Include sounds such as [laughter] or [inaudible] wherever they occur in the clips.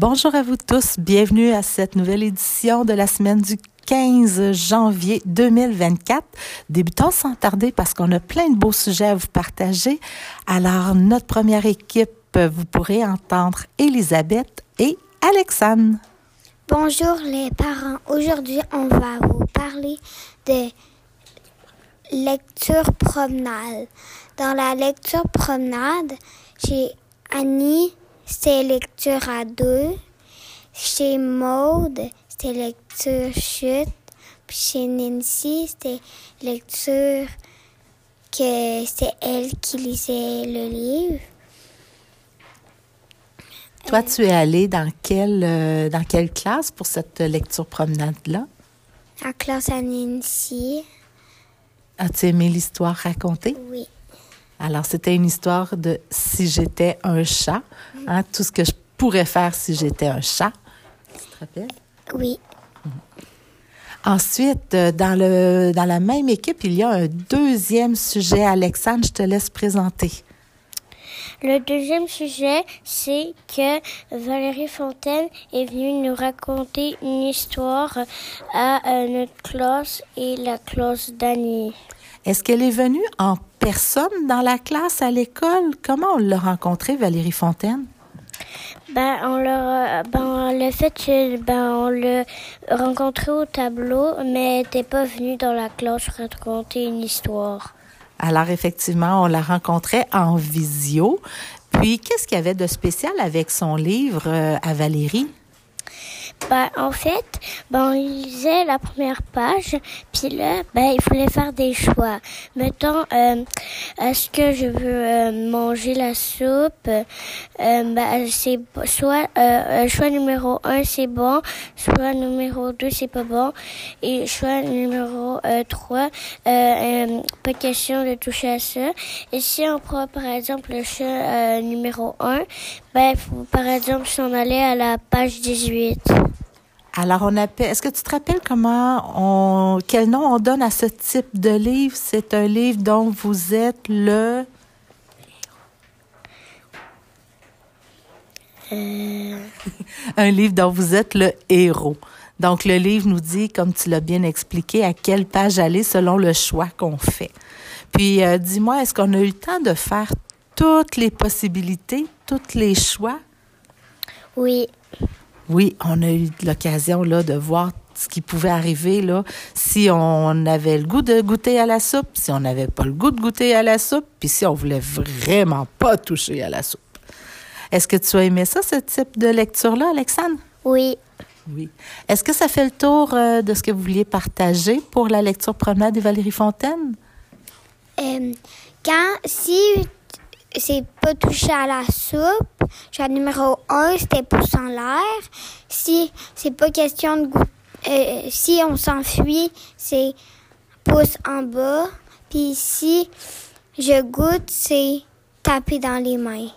Bonjour à vous tous, bienvenue à cette nouvelle édition de la semaine du 15 janvier 2024. Débutons sans tarder parce qu'on a plein de beaux sujets à vous partager. Alors, notre première équipe, vous pourrez entendre Elisabeth et Alexandre. Bonjour les parents. Aujourd'hui, on va vous parler de lecture promenade. Dans la lecture promenade, chez Annie, c'était lecture à deux. Chez Maude, c'était lecture chute. Puis chez Nancy, c'était lecture que c'est elle qui lisait le livre. Toi, tu es allé dans quelle, euh, dans quelle classe pour cette lecture promenade-là? En classe à Nancy. As-tu aimé l'histoire racontée? Oui. Alors, c'était une histoire de si j'étais un chat, hein, tout ce que je pourrais faire si j'étais un chat. Tu te rappelles? Oui. Ensuite, euh, dans, le, dans la même équipe, il y a un deuxième sujet. Alexandre, je te laisse présenter. Le deuxième sujet, c'est que Valérie Fontaine est venue nous raconter une histoire à euh, notre classe et la classe d'Annie. Est-ce qu'elle est venue en personne dans la classe à l'école? Comment on l'a rencontrée, Valérie Fontaine? Ben, on l'a, ben, le fait ben, on l'a rencontré au tableau, mais elle n'était pas venue dans la classe raconter une histoire. Alors, effectivement, on la rencontrait en visio. Puis, qu'est-ce qu'il y avait de spécial avec son livre euh, à Valérie? Ben, en fait, ben, on lisait la première page, puis là, ben, il fallait faire des choix. Mettons, euh, est-ce que je veux euh, manger la soupe? Euh, ben, c'est soit, euh, choix numéro un, c'est bon, soit numéro deux, c'est pas bon, et choix numéro euh, trois, euh, pas question de toucher à ça. Et si on prend, par exemple, le choix numéro un, ben, faut, par exemple, s'en aller à la page 18. Alors, on appelle. Est-ce que tu te rappelles comment on. Quel nom on donne à ce type de livre? C'est un livre dont vous êtes le. [laughs] un livre dont vous êtes le héros. Donc, le livre nous dit, comme tu l'as bien expliqué, à quelle page aller selon le choix qu'on fait. Puis, euh, dis-moi, est-ce qu'on a eu le temps de faire toutes les possibilités, tous les choix? Oui. Oui, on a eu l'occasion là de voir ce qui pouvait arriver là si on avait le goût de goûter à la soupe, si on n'avait pas le goût de goûter à la soupe, puis si on voulait vraiment pas toucher à la soupe. Est-ce que tu as aimé ça, ce type de lecture-là, Alexandre? Oui. Oui. Est-ce que ça fait le tour euh, de ce que vous vouliez partager pour la lecture promenade de Valérie Fontaine? Euh, quand, si c'est pas touché à la soupe, choix numéro un, c'était pouce en l'air. Si c'est pas question de goûter, euh, si on s'enfuit, c'est pouce en bas. Puis si je goûte, c'est taper dans les mains.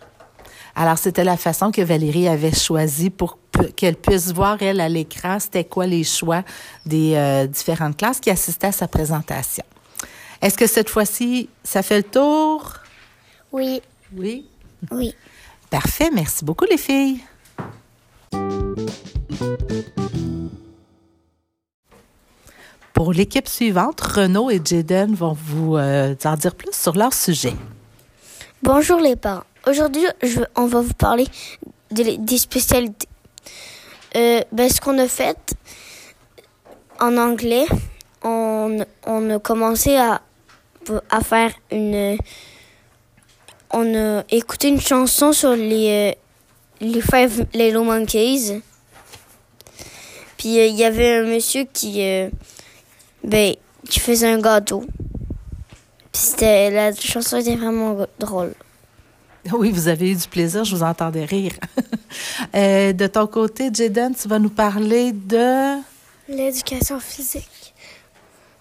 Alors, c'était la façon que Valérie avait choisi pour qu'elle puisse voir, elle, à l'écran, c'était quoi les choix des euh, différentes classes qui assistaient à sa présentation. Est-ce que cette fois-ci, ça fait le tour? Oui. Oui? Oui. Parfait. Merci beaucoup, les filles. Pour l'équipe suivante, Renaud et Jaden vont vous euh, en dire plus sur leur sujet. Bonjour les parents. Aujourd'hui, on va vous parler des, des spécialités. Euh, ben, ce qu'on a fait en anglais, on, a commencé à faire une... On a écouté une chanson sur les, euh, les Five Little Monkeys. Puis euh, il y avait un monsieur qui, euh, ben, qui faisait un gâteau. Puis c'était, la chanson était vraiment drôle. [laughs] Oui, vous avez eu du plaisir, je vous entendais rire. [laughs] Euh, de ton côté, Jaden, tu vas nous parler de... L'éducation physique.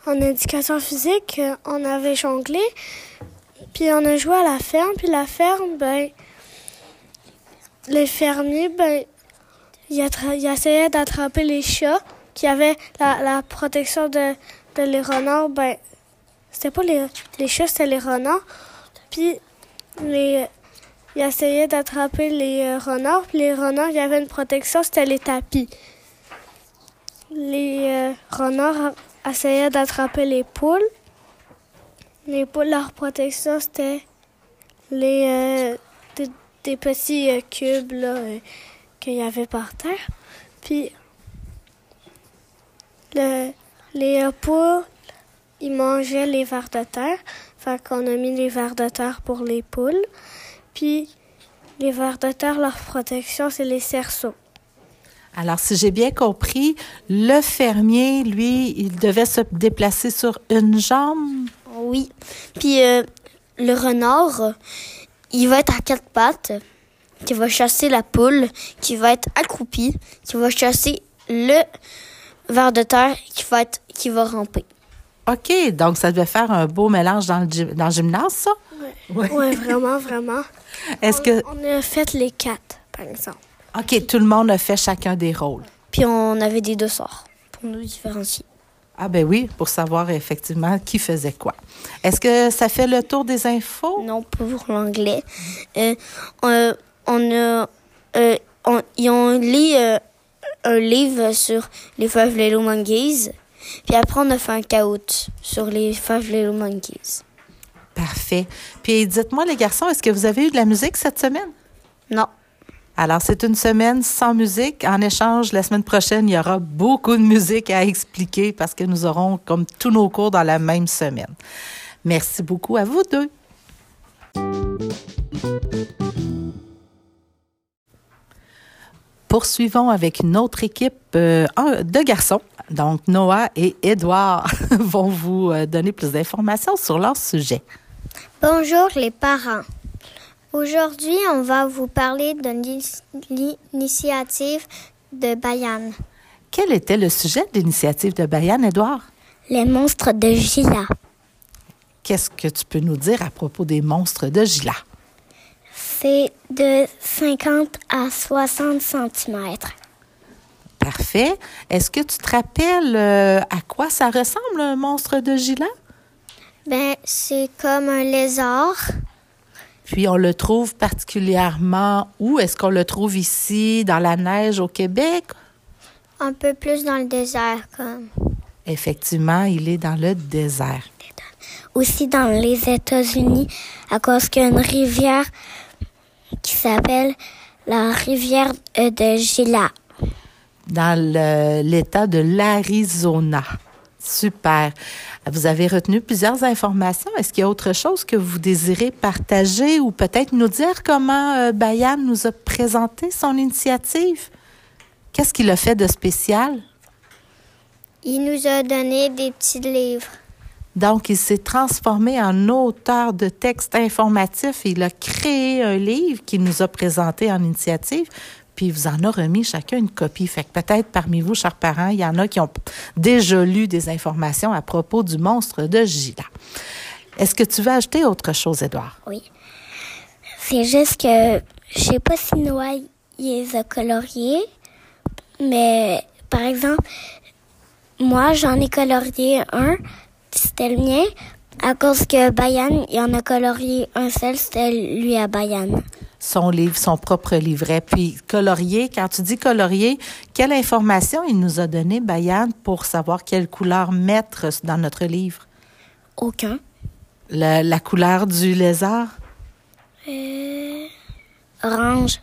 En éducation physique, euh, on avait jonglé, puis on a joué à la ferme, puis la ferme, ben, les fermiers, ben, ils, ils essayaient d'attraper les chats qui avaient la, protection de, les renards, ben, c'était pas les, chats, c'était les renards. Puis les, il essayait d'attraper les euh, renards. Puis les renards, il y avait une protection, c'était les tapis. Les euh, renards essayaient d'attraper les poules. Les poules, leur protection, c'était les des, des, petits cubes là, qu'il y avait par terre. Puis le, les poules, ils mangeaient les vers de terre. Fait qu'on a mis les vers de terre pour les poules. Puis les vers de terre, leur protection, c'est les cerceaux. Alors, si j'ai bien compris, le fermier, lui, il devait se déplacer sur une jambe? Oui. Puis euh, le renard, il va être à quatre pattes, qui va chasser la poule, qui va être accroupi, qui va chasser le vers de terre, qui va être, qui va ramper. OK, donc ça devait faire un beau mélange dans le, dans le gymnase, ça? Oui, ouais. vraiment, vraiment. [laughs] Est-ce que... On a fait les quatre, par exemple. OK, tout le monde a fait chacun des rôles. Puis on avait des deux sorts pour nous différencier. Ah ben oui, pour savoir effectivement qui faisait quoi. Est-ce que ça fait le tour des infos? Non, pour l'anglais. Euh, on, on. Euh, on, ils ont lu euh, un livre sur les Five Little Monkeys. Puis après, on a fait un caout sur les Five Little Monkeys. Parfait. Puis dites-moi, les garçons, est-ce que vous avez eu de la musique cette semaine? Non. Alors, c'est une semaine sans musique. En échange, la semaine prochaine, il y aura beaucoup de musique à expliquer parce que nous aurons comme tous nos cours dans la même semaine. Merci beaucoup à vous deux. Poursuivons avec une autre équipe euh, de garçons. Donc, Noah et Édouard [laughs] vont vous euh, donner plus d'informations sur leur sujet. Bonjour les parents. Aujourd'hui, on va vous parler de l'initiative de Bayane. Quel était le sujet de l'initiative de Bayane, Édouard? Les monstres de Gila. Qu'est-ce que tu peux nous dire à propos des monstres de Gila? C'est de 50 à 60 cm. Parfait. Est-ce que tu te rappelles euh, à quoi ça ressemble un monstre de Gila? Ben, c'est comme un lézard. Puis on le trouve particulièrement où? Est-ce qu'on le trouve ici, dans la neige au Québec? Un peu plus dans le désert, comme. Effectivement, il est dans le désert. Aussi dans les États-Unis, à cause qu'il y a une rivière qui s'appelle la rivière de Gila. Dans l'État de l'Arizona. Super. Vous avez retenu plusieurs informations. Est-ce qu'il y a autre chose que vous désirez partager ou peut-être nous dire comment euh, Bayan nous a présenté son initiative? Qu'est-ce qu'il a fait de spécial? Il nous a donné des petits livres. Donc, il s'est transformé en auteur de textes informatifs. Il a créé un livre qu'il nous a présenté en initiative puis il vous en a remis chacun une copie. Fait que peut-être parmi vous, chers parents, il y en a qui ont déjà lu des informations à propos du monstre de Gila. Est-ce que tu veux ajouter autre chose, Edouard? Oui. C'est juste que je sais pas si Noah les a coloriés, mais par exemple, moi j'en ai colorié un, c'était le mien, à cause que Bayan, il en a colorié un seul, c'était lui à Bayan son livre, son propre livret. Puis colorier, quand tu dis colorier, quelle information il nous a donné, Bayan, pour savoir quelle couleur mettre dans notre livre? Aucun. La, la couleur du lézard? Euh, orange.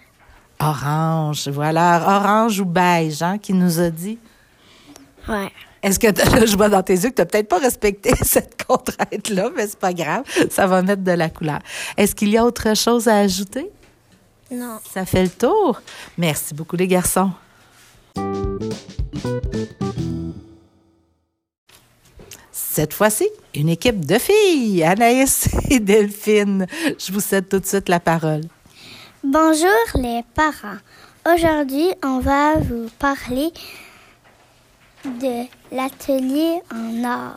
Orange, voilà. Orange ou beige, hein, qui nous a dit? Ouais. Est-ce que [laughs] je vois dans tes yeux que tu n'as peut-être pas respecté [laughs] cette contrainte-là, mais c'est pas grave. Ça va mettre de la couleur. Est-ce qu'il y a autre chose à ajouter? Non. Ça fait le tour. Merci beaucoup, les garçons. Cette fois-ci, une équipe de filles, Anaïs [laughs] et Delphine. Je vous cède tout de suite la parole. Bonjour les parents. Aujourd'hui, on va vous parler de l'atelier en or.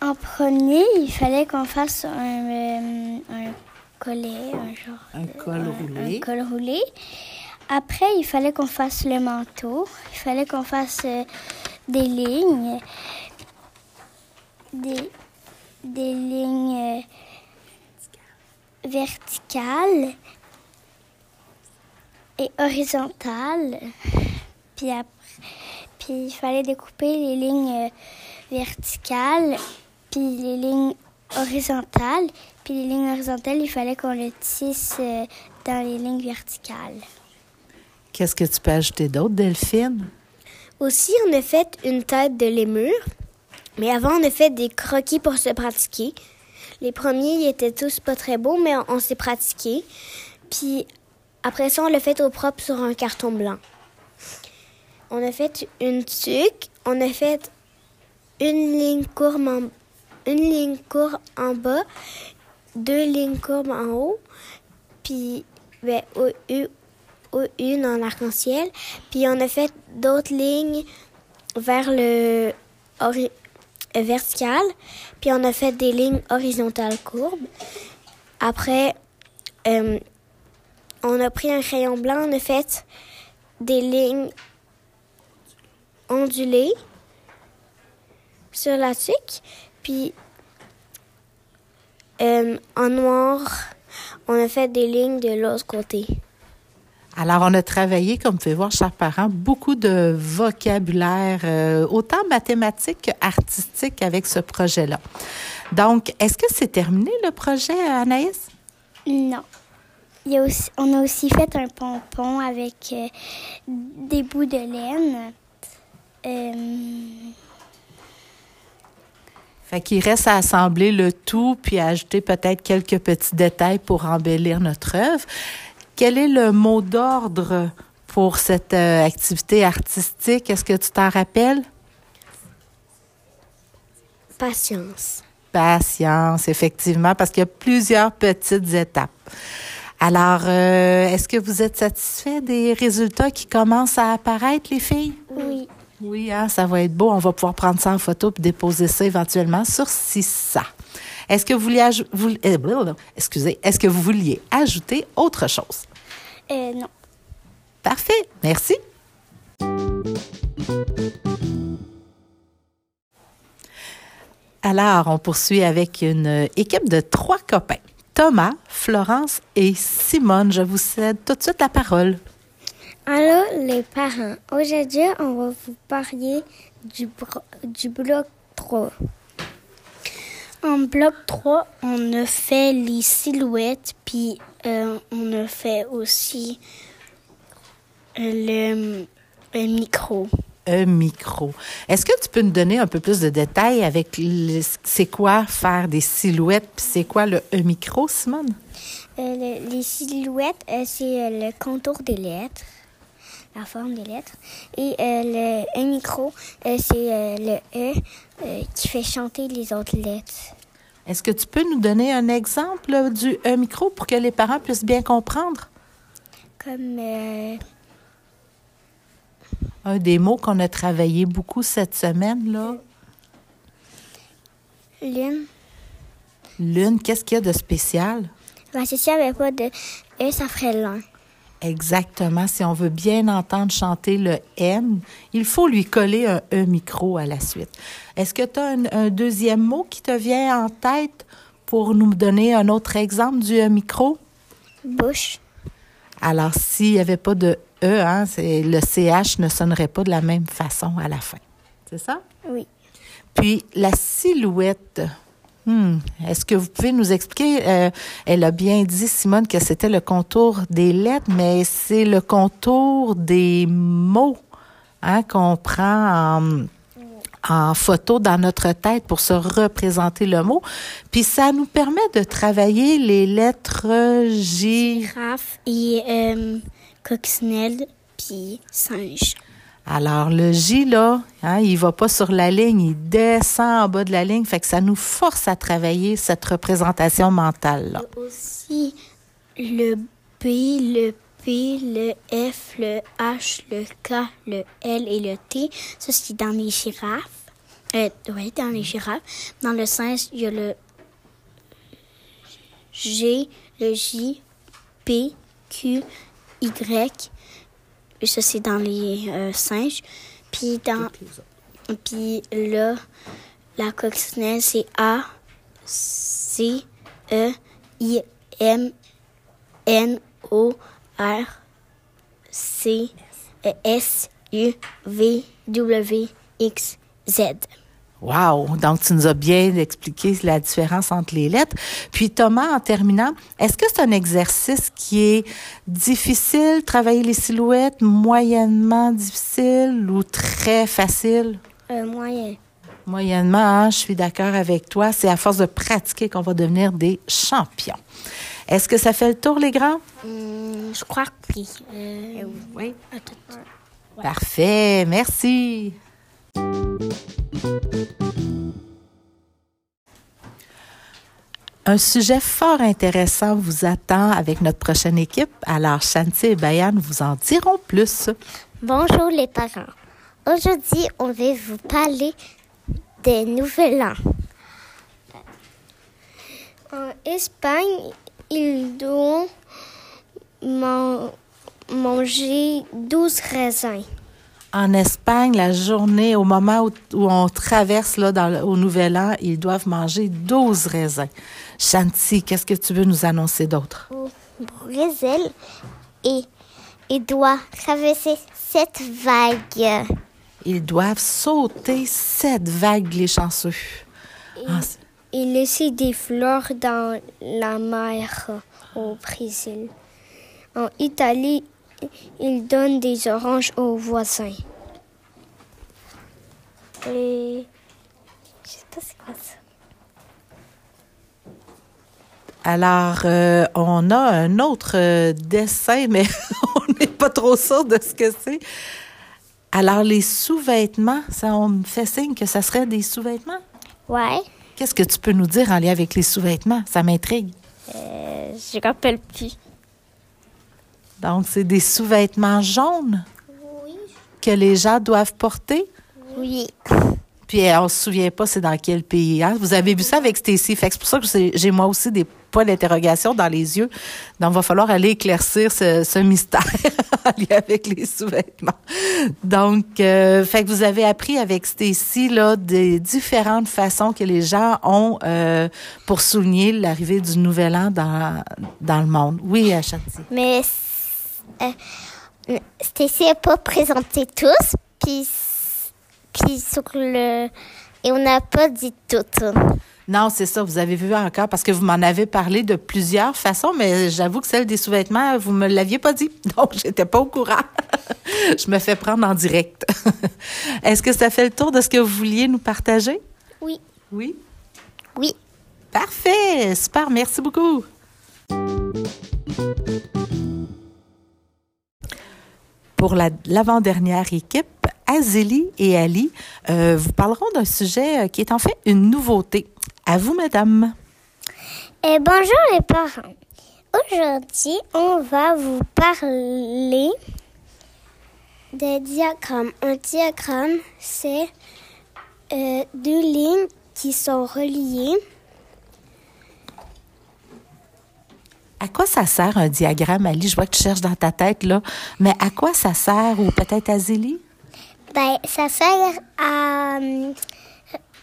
En premier, il fallait qu'on fasse un, euh, un collet, un genre. Un col roulé. Un col roulé. Après, il fallait qu'on fasse le manteau. Il fallait qu'on fasse euh, des lignes. Des, des lignes. verticale et horizontale. Puis après, puis il fallait découper les lignes euh, verticales, puis les lignes horizontales. Puis les lignes horizontales, il fallait qu'on le tisse euh, dans les lignes verticales. Qu'est-ce que tu peux ajouter d'autre, Delphine? Aussi, on a fait une tête de lémur. Mais avant, on a fait des croquis pour se pratiquer. Les premiers, ils étaient tous pas très beaux, mais on, on s'est pratiqué. Puis après ça, on l'a fait au propre sur un carton blanc. On a fait une tuque, on a fait une ligne courbe en, une ligne courbe en bas, deux lignes courbes en haut, puis une en arc-en-ciel. Puis on a fait d'autres lignes vers le vertical, puis on a fait des lignes horizontales courbes. Après, euh, on a pris un crayon blanc, on a fait des lignes ondulées sur la tuque, puis euh, en noir, on a fait des lignes de l'autre côté. Alors, on a travaillé, comme vous pouvez voir, chers parents, beaucoup de vocabulaire, euh, autant mathématique qu'artistique avec ce projet-là. Donc, est-ce que c'est terminé le projet, Anaïs? Non. Il y a aussi, on a aussi fait un pompon avec euh, des bouts de laine. Euh, Fait qu'il reste à assembler le tout puis à ajouter peut-être quelques petits détails pour embellir notre œuvre. Quel est le mot d'ordre pour cette euh, activité artistique? Est-ce que tu t'en rappelles? Patience. Patience, effectivement, parce qu'il y a plusieurs petites étapes. Alors, euh, est-ce que vous êtes satisfait des résultats qui commencent à apparaître, les filles? oui. Oui, hein, ça va être beau. On va pouvoir prendre ça en photo puis déposer ça éventuellement sur CISA. Est-ce que vous vouliez vous- blablabla. excusez, est-ce que vous vouliez ajouter autre chose? Euh, non. Parfait, merci. Alors, on poursuit avec une équipe de trois copains. Thomas, Florence et Simone. Je vous cède tout de suite la parole. Allô les parents. Aujourd'hui, on va vous parler du, bloc 3. En bloc 3, on a fait les silhouettes, puis euh, on a fait aussi euh, le, le micro. Un micro. Est-ce que tu peux nous donner un peu plus de détails avec c'est quoi faire des silhouettes puis c'est quoi le micro, Simone? Euh, le- les silhouettes, euh, c'est le contour des lettres, la forme des lettres. Et euh, le un micro, euh, c'est euh, le E euh, qui fait chanter les autres lettres. Est-ce que tu peux nous donner un exemple là, du un micro pour que les parents puissent bien comprendre? Comme euh, Un des mots qu'on a travaillé beaucoup cette semaine, là. lune. Lune, qu'est-ce qu'il y a de spécial? Ben, c'est s'il n'y avait pas de E, ça ferait l'un. Exactement. Si on veut bien entendre chanter le M, il faut lui coller un E micro à la suite. Est-ce que tu as un, un deuxième mot qui te vient en tête pour nous donner un autre exemple du E micro? Bouche. Alors, s'il n'y avait pas de E, hein, le CH ne sonnerait pas de la même façon à la fin. C'est ça? Oui. Puis la silhouette. Hmm, Est-ce que vous pouvez nous expliquer? euh, elle a bien dit, Simone, que c'était le contour des lettres, mais c'est le contour des mots hein, qu'on prend en, photo dans notre tête pour se représenter le mot. Puis ça nous permet de travailler les lettres J. Girafe et euh, puis singe. Alors, le J, là, hein, il va pas sur la ligne, il descend en bas de la ligne, fait que ça nous force à travailler cette représentation mentale-là. Aussi le B, le P, le F, le H, le K, le L et le T. Ça, c'est dans les girafes. Euh, oui, dans les girafes. Dans le singe, il y a le G, le J, P, Q, Y. Et ça, c'est dans les euh, singes. Puis dans... Puis là, la coccinelle, c'est A, C, E, I, M N O R C S U V W X Z. Wow! Donc, tu nous as bien expliqué la différence entre les lettres. Puis, Thomas, en terminant, est-ce que c'est un exercice qui est difficile, travailler les silhouettes, moyennement difficile ou très facile? Euh, moyen. Moyennement, hein, je suis d'accord avec toi. C'est à force de pratiquer qu'on va devenir des champions. Est-ce que ça fait le tour, les grands? Hum, je crois que oui. Euh, oui. Parfait. Merci. Un sujet fort intéressant vous attend avec notre prochaine équipe. Alors, Shanti et Bayan vous en diront plus. Bonjour les parents. Aujourd'hui, on va vous parler des Nouvel An. En Espagne, ils doivent manger 12 raisins. En Espagne, la journée, au moment où, on traverse là, dans, au Nouvel An, ils doivent manger 12 raisins. Chanty, qu'est-ce que tu veux nous annoncer d'autre? Au Brésil, et ils doivent traverser sept vagues. Ils doivent sauter sept vagues, les chanceux. Et, ah, et laisser des fleurs dans la mer au Brésil. En Italie, ils donnent des oranges aux voisins. Et je sais pas c'est quoi ça. Alors, euh, on a un autre euh, dessin, mais [laughs] on n'est pas trop sûr de ce que c'est. Alors, les sous-vêtements, ça, on me fait signe que ça serait des sous-vêtements? Ouais. Qu'est-ce que tu peux nous dire en lien avec les sous-vêtements? Ça m'intrigue. Euh, je rappelle plus. Donc, c'est des sous-vêtements jaunes? Oui. Que les gens doivent porter? Oui. Puis on ne se souvient pas c'est dans quel pays. Hein? Vous avez vu ça avec Stacy. Fait c'est pour ça que j'ai moi aussi des points d'interrogation dans les yeux. Donc, il va falloir aller éclaircir ce, mystère [laughs] avec les sous-vêtements. Donc, euh, fait que vous avez appris avec Stacy là des différentes façons que les gens ont euh, pour souligner l'arrivée du nouvel an dans dans le monde. Oui. Mais euh, n'a pas présenté tous, puis puis sur le et on n'a pas dit tout. Non, c'est ça. Vous avez vu encore parce que vous m'en avez parlé de plusieurs façons, mais j'avoue que celle des sous-vêtements, vous me l'aviez pas dit. [laughs] Donc, j'étais pas au courant. [laughs] Je me fais prendre en direct. [laughs] Est-ce que ça fait le tour de ce que vous vouliez nous partager? Oui. Oui? Oui. Parfait. Super. Merci beaucoup. Pour l'avant-dernière équipe, Azélie et Ali euh, vous parleront d'un sujet euh, qui est en fait une nouveauté. À vous, madame. Eh, bonjour les parents. Aujourd'hui, on va vous parler des diagrammes. Un diagramme, c'est euh, deux lignes qui sont reliées. À quoi ça sert un diagramme, Ali? Je vois que tu cherches dans ta tête, là. Mais à quoi ça sert, ou peut-être Azélie? Ben, ça sert à,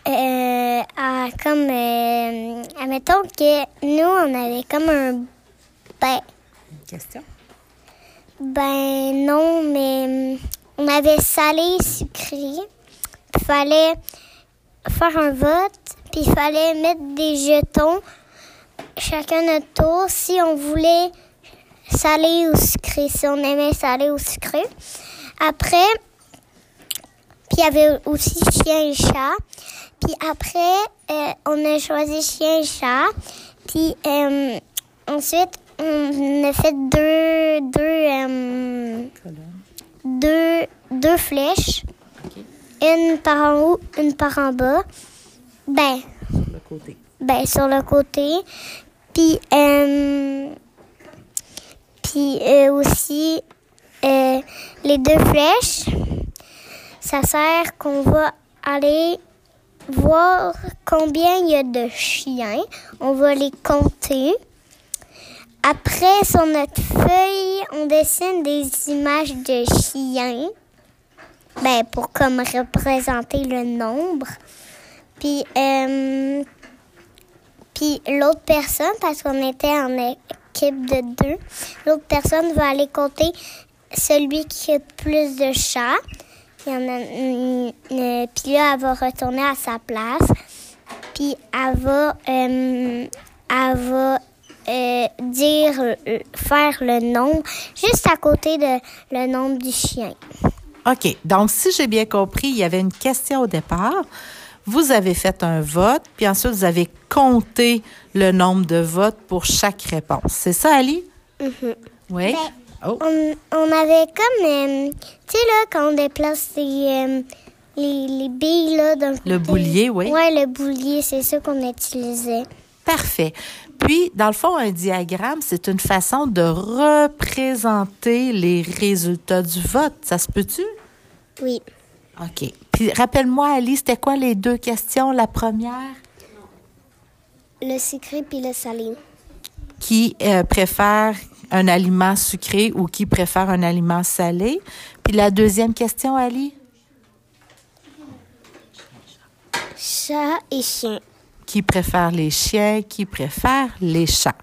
euh, à comme, euh, admettons que nous, on avait comme un, ben. Une question? Ben, non, mais on avait salé, sucré. Il fallait faire un vote, puis il fallait mettre des jetons, chacun notre tour, si on voulait salé ou sucré, si on aimait salé ou sucré. Après, puis il y avait aussi chien et chat. Puis après, euh, on a choisi chien et chat. Puis euh, ensuite, on a fait deux, deux, euh, deux, deux flèches. Une par en haut, une par en bas. Ben, sur le côté. Ben, sur le côté. Puis, puis aussi, les deux flèches ça sert qu'on va aller voir combien il y a de chiens. On va les compter. Après, sur notre feuille, on dessine des images de chiens. Ben, pour comme représenter le nombre. Puis, euh, puis l'autre personne, parce qu'on était en équipe de deux, l'autre personne va aller compter celui qui a plus de chats. Puis là, elle va retourner à sa place. Puis elle va, euh, euh, dire, faire le nombre juste à côté de le nombre du chien. OK. Donc, si j'ai bien compris, il y avait une question au départ. Vous avez fait un vote, puis ensuite, vous avez compté le nombre de votes pour chaque réponse. C'est ça, Ali? Oui. Ben, Oh. On, on avait comme, euh, tu sais, là, quand on déplace les, euh, les, les billes, là, d'un Le boulier, oui. Ouais, le boulier, c'est ça qu'on utilisait. Parfait. Puis, dans le fond, un diagramme, c'est une façon de représenter les résultats du vote. Ça se peut-tu? Oui. OK. Puis, rappelle-moi, Ali, c'était quoi les deux questions? La première, Le sucré puis le salé. qui euh, préfère un aliment sucré ou qui préfère un aliment salé? Puis, la deuxième question, Ali? Chat et chien. Qui préfère les chiens? Qui préfère les chats?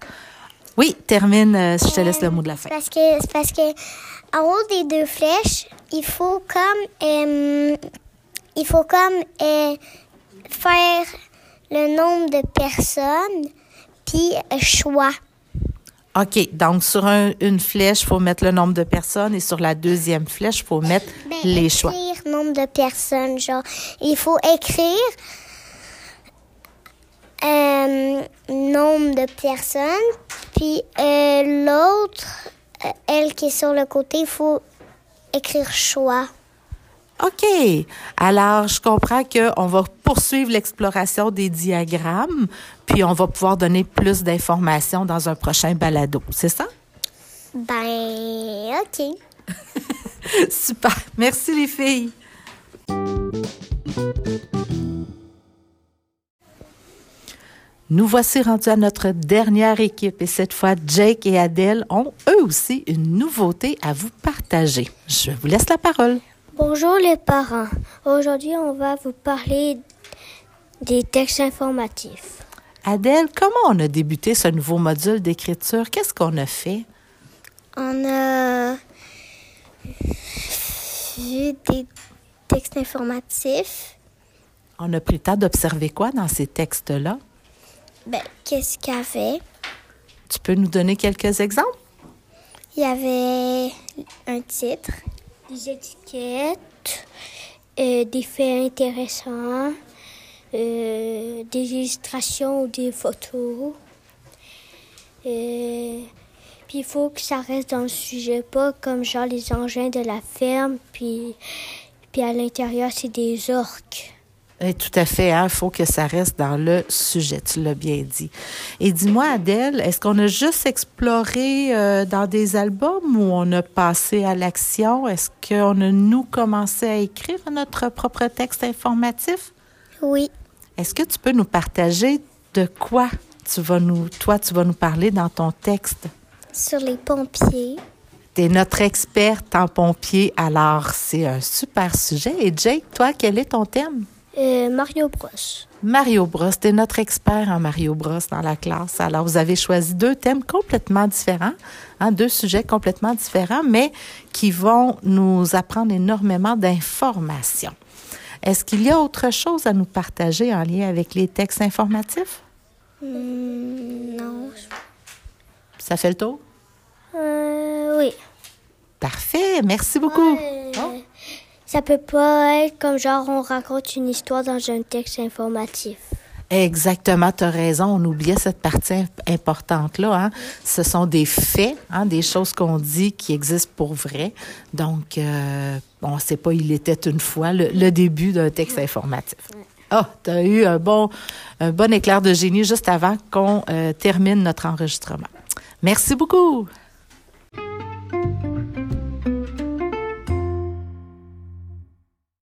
Oui, termine. euh, je te laisse le mot de la fin. Parce que, parce que, en haut des deux flèches, il faut comme, euh, il faut comme euh, faire le nombre de personnes puis euh, choix. OK. Donc, sur un- une flèche, il faut mettre le nombre de personnes et sur la deuxième flèche, il faut mettre Ben, les choix. écrire nombre de personnes, genre, il faut écrire euh, nombre de personnes, puis euh, l'autre, euh, elle qui est sur le côté, il faut écrire choix. OK. Alors, je comprends qu'on va poursuivre l'exploration des diagrammes, puis on va pouvoir donner plus d'informations dans un prochain balado. C'est ça? Ben, ok. [laughs] Super. Merci, les filles. Nous voici rendus à notre dernière équipe et cette fois, Jake et Adèle ont eux aussi une nouveauté à vous partager. Je vous laisse la parole. Bonjour les parents. Aujourd'hui, on va vous parler des textes informatifs. Adèle, comment on a débuté ce nouveau module d'écriture? Qu'est-ce qu'on a fait? On a vu des textes informatifs. On a pris le temps d'observer quoi dans ces textes-là? Ben, qu'est-ce qu'il y avait? Tu peux nous donner quelques exemples? Il y avait un titre, des étiquettes, euh, des faits intéressants, euh, des illustrations ou des photos. Euh, puis il faut que ça reste dans le sujet, pas comme genre les engins de la ferme, puis, puis à l'intérieur c'est des orques. Eh, tout à fait, il faut que ça reste dans le sujet, tu l'as bien dit. Et dis-moi, Adèle, est-ce qu'on a juste exploré euh, dans des albums ou on a passé à l'action? Est-ce qu'on a, nous, commencé à écrire notre propre texte informatif? Oui. Est-ce que tu peux nous partager de quoi tu vas nous, toi, tu vas nous parler dans ton texte? Sur les pompiers. Tu es notre experte en pompier, alors c'est un super sujet. Et Jake, toi, quel est ton thème? Euh, Mario Bros. Mario Bros, tu es notre expert en Mario Bros dans la classe. Alors, vous avez choisi deux thèmes complètement différents, hein, deux sujets complètement différents, mais qui vont nous apprendre énormément d'informations. Est-ce qu'il y a autre chose à nous partager en lien avec les textes informatifs? Hmm, non. Ça fait le tour? Euh, oui. Parfait, merci beaucoup. Oh. Ça peut pas être comme genre on raconte une histoire dans un texte informatif. Exactement, tu as raison. On oubliait cette partie imp- importante-là. Hein? Ce sont des faits, hein, des choses qu'on dit qui existent pour vrai. Donc, euh, on ne sait pas, il était une fois le, le début d'un texte informatif. Ah, tu as eu un bon, un bon éclair de génie juste avant qu'on euh, termine notre enregistrement. Merci beaucoup.